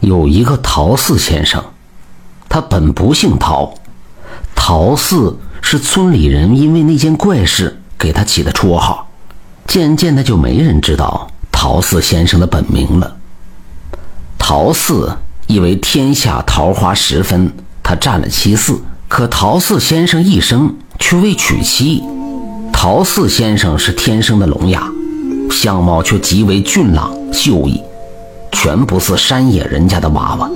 有一个陶四先生，他本不姓陶，陶四是村里人因为那件怪事给他起的绰号。渐渐的，就没人知道陶四先生的本名了。陶四以为天下桃花十分，他占了其四。可陶四先生一生却未娶妻。陶四先生是天生的聋哑，相貌却极为俊朗秀逸。全不似山野人家的娃娃。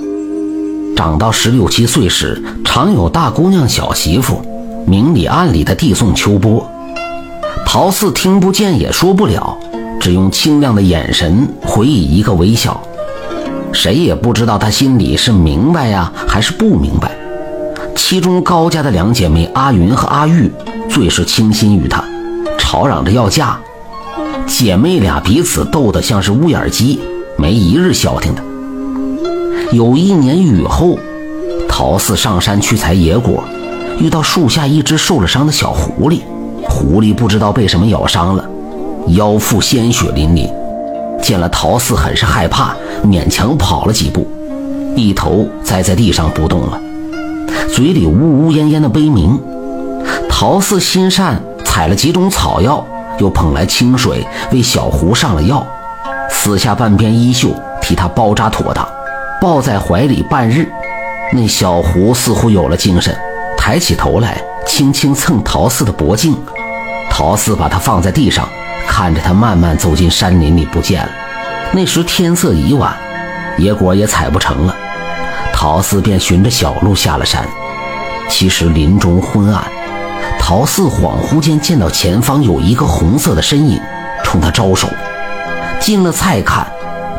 长到十六七岁时，常有大姑娘、小媳妇明里暗里的递送秋波。陶四听不见也说不了，只用清亮的眼神回以一个微笑。谁也不知道他心里是明白呀，还是不明白。其中高家的两姐妹阿云和阿玉最是倾心于他，吵嚷着要嫁。姐妹俩彼此斗得像是乌眼鸡。没一日消停的。有一年雨后，陶四上山去采野果，遇到树下一只受了伤的小狐狸。狐狸不知道被什么咬伤了，腰腹鲜血淋淋。见了陶四，很是害怕，勉强跑了几步，一头栽在地上不动了，嘴里呜呜咽咽的悲鸣。陶四心善，采了几种草药，又捧来清水为小狐上了药。撕下半边衣袖，替他包扎妥当，抱在怀里半日，那小狐似乎有了精神，抬起头来，轻轻蹭陶四的脖颈。陶四把他放在地上，看着他慢慢走进山林里不见了。那时天色已晚，野果也采不成了，陶四便循着小路下了山。其实林中昏暗，陶四恍惚间见到前方有一个红色的身影，冲他招手。进了菜看，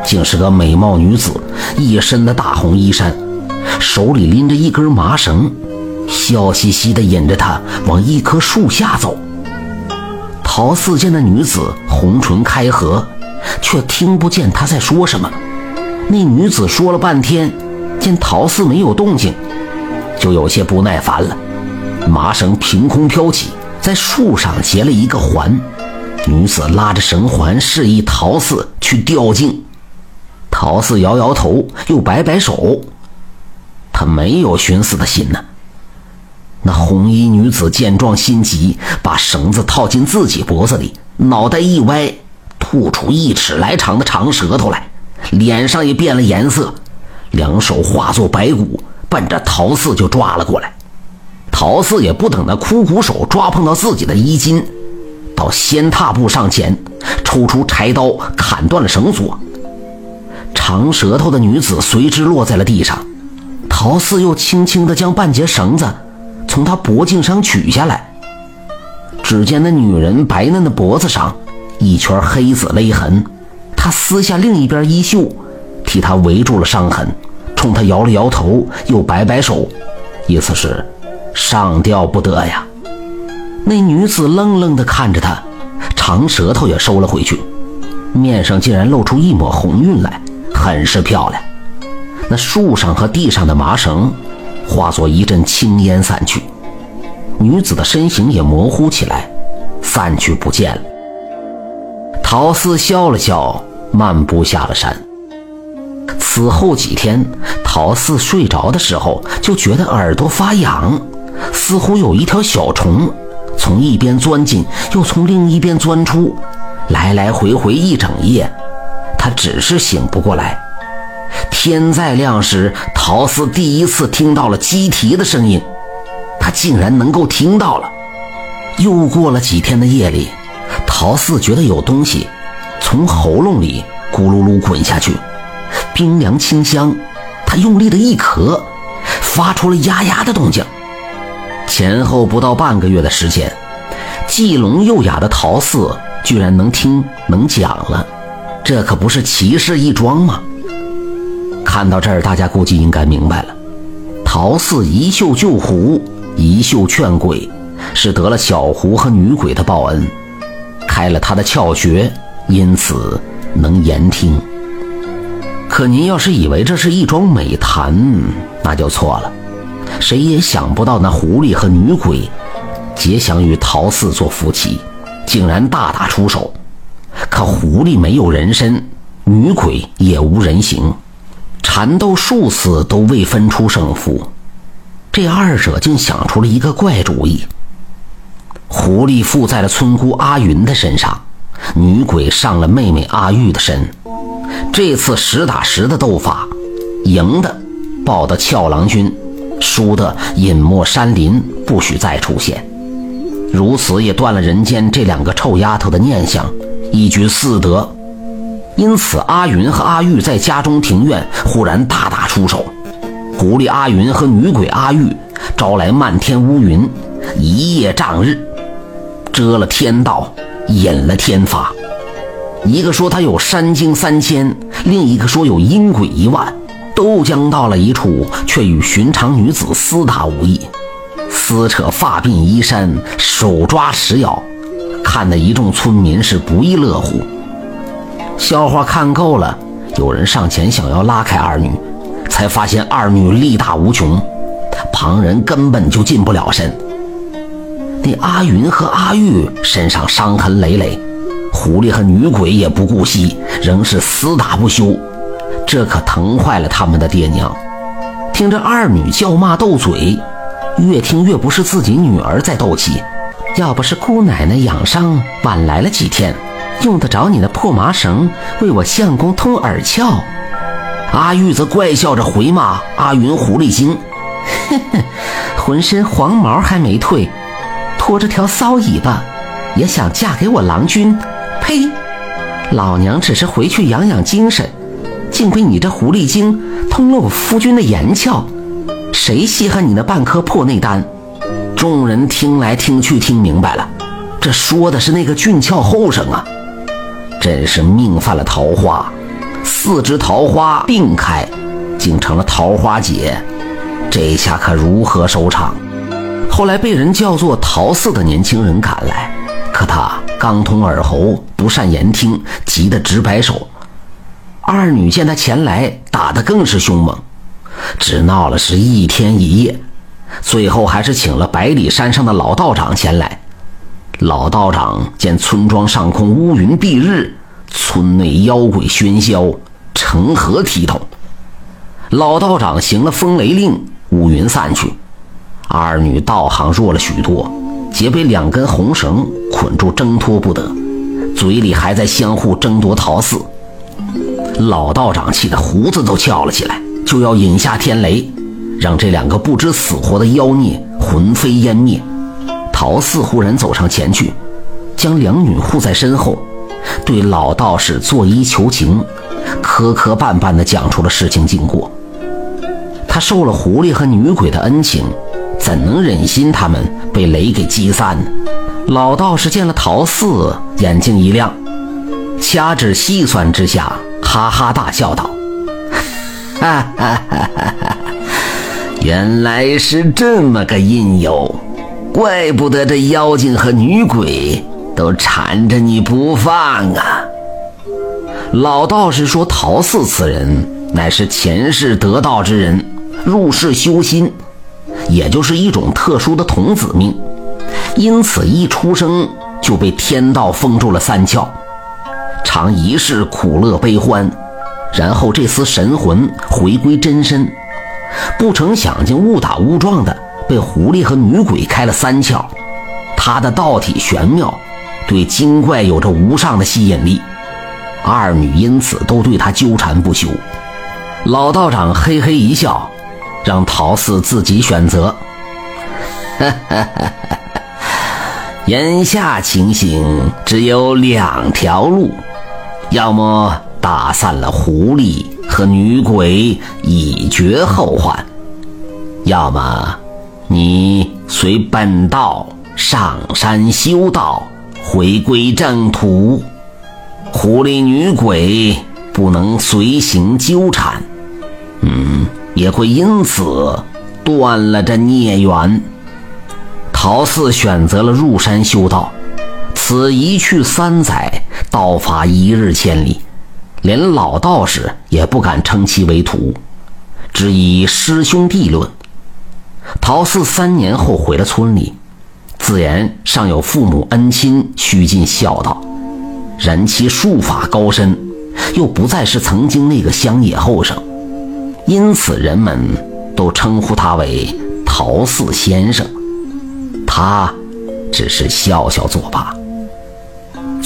竟是个美貌女子，一身的大红衣衫，手里拎着一根麻绳，笑嘻嘻地引着他往一棵树下走。陶四见那女子红唇开合，却听不见她在说什么。那女子说了半天，见陶四没有动静，就有些不耐烦了。麻绳凭空飘起，在树上结了一个环。女子拉着绳环，示意陶四去吊颈。陶四摇摇头，又摆摆手，他没有寻死的心呢。那红衣女子见状心急，把绳子套进自己脖子里，脑袋一歪，吐出一尺来长的长舌头来，脸上也变了颜色，两手化作白骨，奔着陶四就抓了过来。陶四也不等那枯骨手抓碰到自己的衣襟。到先踏步上前，抽出柴刀砍断了绳索。长舌头的女子随之落在了地上。陶四又轻轻地将半截绳子从她脖颈上取下来。只见那女人白嫩的脖子上一圈黑紫勒痕。他撕下另一边衣袖，替她围住了伤痕，冲她摇了摇头，又摆摆手，意思是上吊不得呀。那女子愣愣地看着他，长舌头也收了回去，面上竟然露出一抹红晕来，很是漂亮。那树上和地上的麻绳化作一阵青烟散去，女子的身形也模糊起来，散去不见了。陶四笑了笑，漫步下了山。此后几天，陶四睡着的时候就觉得耳朵发痒，似乎有一条小虫。从一边钻进，又从另一边钻出，来来回回一整夜，他只是醒不过来。天再亮时，陶四第一次听到了鸡啼的声音，他竟然能够听到了。又过了几天的夜里，陶四觉得有东西从喉咙里咕噜噜滚下去，冰凉清香。他用力的一咳，发出了呀呀的动静。前后不到半个月的时间，既聋又哑的陶四居然能听能讲了，这可不是奇事一桩吗？看到这儿，大家估计应该明白了：陶四一袖救狐，一袖劝鬼，是得了小狐和女鬼的报恩，开了他的窍穴，因此能言听。可您要是以为这是一桩美谈，那就错了。谁也想不到，那狐狸和女鬼结想与陶四做夫妻，竟然大打出手。可狐狸没有人身，女鬼也无人形，缠斗数次都未分出胜负，这二者竟想出了一个怪主意。狐狸附在了村姑阿云的身上，女鬼上了妹妹阿玉的身。这次实打实的斗法，赢的抱的俏郎君，输的隐没山林，不许再出现。如此也断了人间这两个臭丫头的念想，一举四得。因此，阿云和阿玉在家中庭院忽然大打出手。狐狸阿云和女鬼阿玉招来漫天乌云，一夜障日，遮了天道，引了天法。一个说他有山精三千，另一个说有阴鬼一万，都将到了一处，却与寻常女子厮打无异，撕扯发鬓衣衫，手抓石咬，看得一众村民是不亦乐乎。笑话看够了，有人上前想要拉开二女，才发现二女力大无穷，旁人根本就近不了身。那阿云和阿玉身上伤痕累累，狐狸和女鬼也不顾惜，仍是厮打不休，这可疼坏了他们的爹娘。听着二女叫骂斗嘴，越听越不是自己女儿在斗气，要不是姑奶奶养伤晚来了几天。用得着你那破麻绳为我相公通耳窍？阿玉则怪笑着回骂阿云狐狸精：“哼哼，浑身黄毛还没退，拖着条骚尾巴，也想嫁给我郎君？呸！老娘只是回去养养精神，幸亏你这狐狸精通了我夫君的言窍，谁稀罕你那半颗破内丹？”众人听来听去听明白了，这说的是那个俊俏后生啊。真是命犯了桃花，四枝桃花并开，竟成了桃花劫。这下可如何收场？后来被人叫做陶四的年轻人赶来，可他刚通耳喉，不善言听，急得直摆手。二女见他前来，打得更是凶猛，只闹了是一天一夜，最后还是请了百里山上的老道长前来。老道长见村庄上空乌云蔽日，村内妖鬼喧嚣，成何体统？老道长行了风雷令，乌云散去，二女道行弱了许多，皆被两根红绳捆住，挣脱不得，嘴里还在相互争夺桃四。老道长气得胡子都翘了起来，就要引下天雷，让这两个不知死活的妖孽魂飞烟灭。陶四忽然走上前去，将两女护在身后，对老道士作揖求情，磕磕绊绊地讲出了事情经过。他受了狐狸和女鬼的恩情，怎能忍心他们被雷给击散呢？老道士见了陶四，眼睛一亮，掐指细算之下，哈哈大笑道：“哈哈哈哈哈！原来是这么个因由。”怪不得这妖精和女鬼都缠着你不放啊！老道士说：“陶四此人乃是前世得道之人，入世修心，也就是一种特殊的童子命，因此一出生就被天道封住了三窍，尝一世苦乐悲欢，然后这丝神魂回归真身，不成想竟误打误撞的。”被狐狸和女鬼开了三窍，他的道体玄妙，对精怪有着无上的吸引力。二女因此都对他纠缠不休。老道长嘿嘿一笑，让陶四自己选择。眼下情形只有两条路：要么打散了狐狸和女鬼，以绝后患；要么……你随本道上山修道，回归正途。狐狸女鬼不能随行纠缠，嗯，也会因此断了这孽缘。陶四选择了入山修道，此一去三载，道法一日千里，连老道士也不敢称其为徒，只以师兄弟论。陶四三年后回了村里，自言尚有父母恩亲须尽孝道，然其术法高深，又不再是曾经那个乡野后生，因此人们都称呼他为陶四先生。他只是笑笑作罢。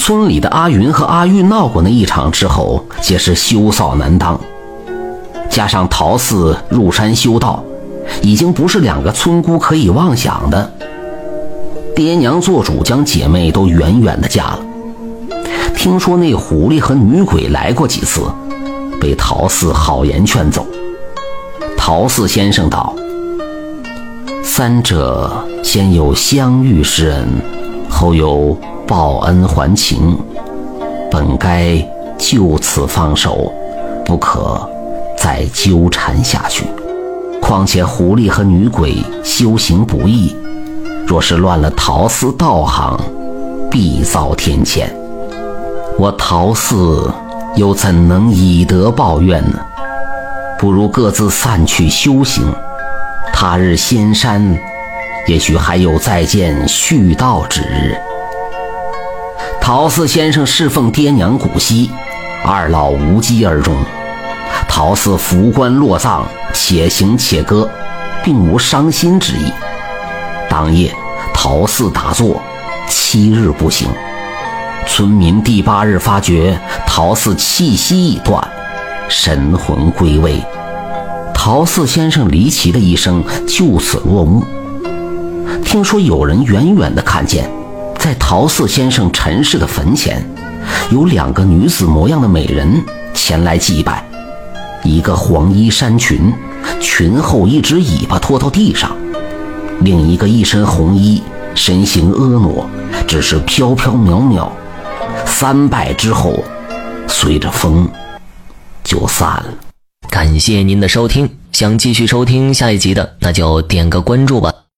村里的阿云和阿玉闹过那一场之后，皆是羞臊难当。加上陶四入山修道，已经不是两个村姑可以妄想的。爹娘做主将姐妹都远远的嫁了。听说那狐狸和女鬼来过几次，被陶四好言劝走。陶四先生道：“三者先有相遇之恩，后有报恩还情，本该就此放手，不可再纠缠下去。况且狐狸和女鬼修行不易。”若是乱了陶寺道行，必遭天谴。我陶寺又怎能以德报怨呢？不如各自散去修行，他日仙山，也许还有再见续道之日。陶四先生侍奉爹娘古稀，二老无疾而终。陶四扶棺落葬，且行且歌，并无伤心之意。当夜。陶寺打坐七日不行，村民第八日发觉陶寺气息已断，神魂归位，陶寺先生离奇的一生就此落幕。听说有人远远的看见，在陶寺先生陈氏的坟前，有两个女子模样的美人前来祭拜，一个黄衣衫裙，裙后一只尾巴拖到地上。另一个一身红衣，身形婀娜，只是飘飘渺渺。三拜之后，随着风就散了。感谢您的收听，想继续收听下一集的，那就点个关注吧。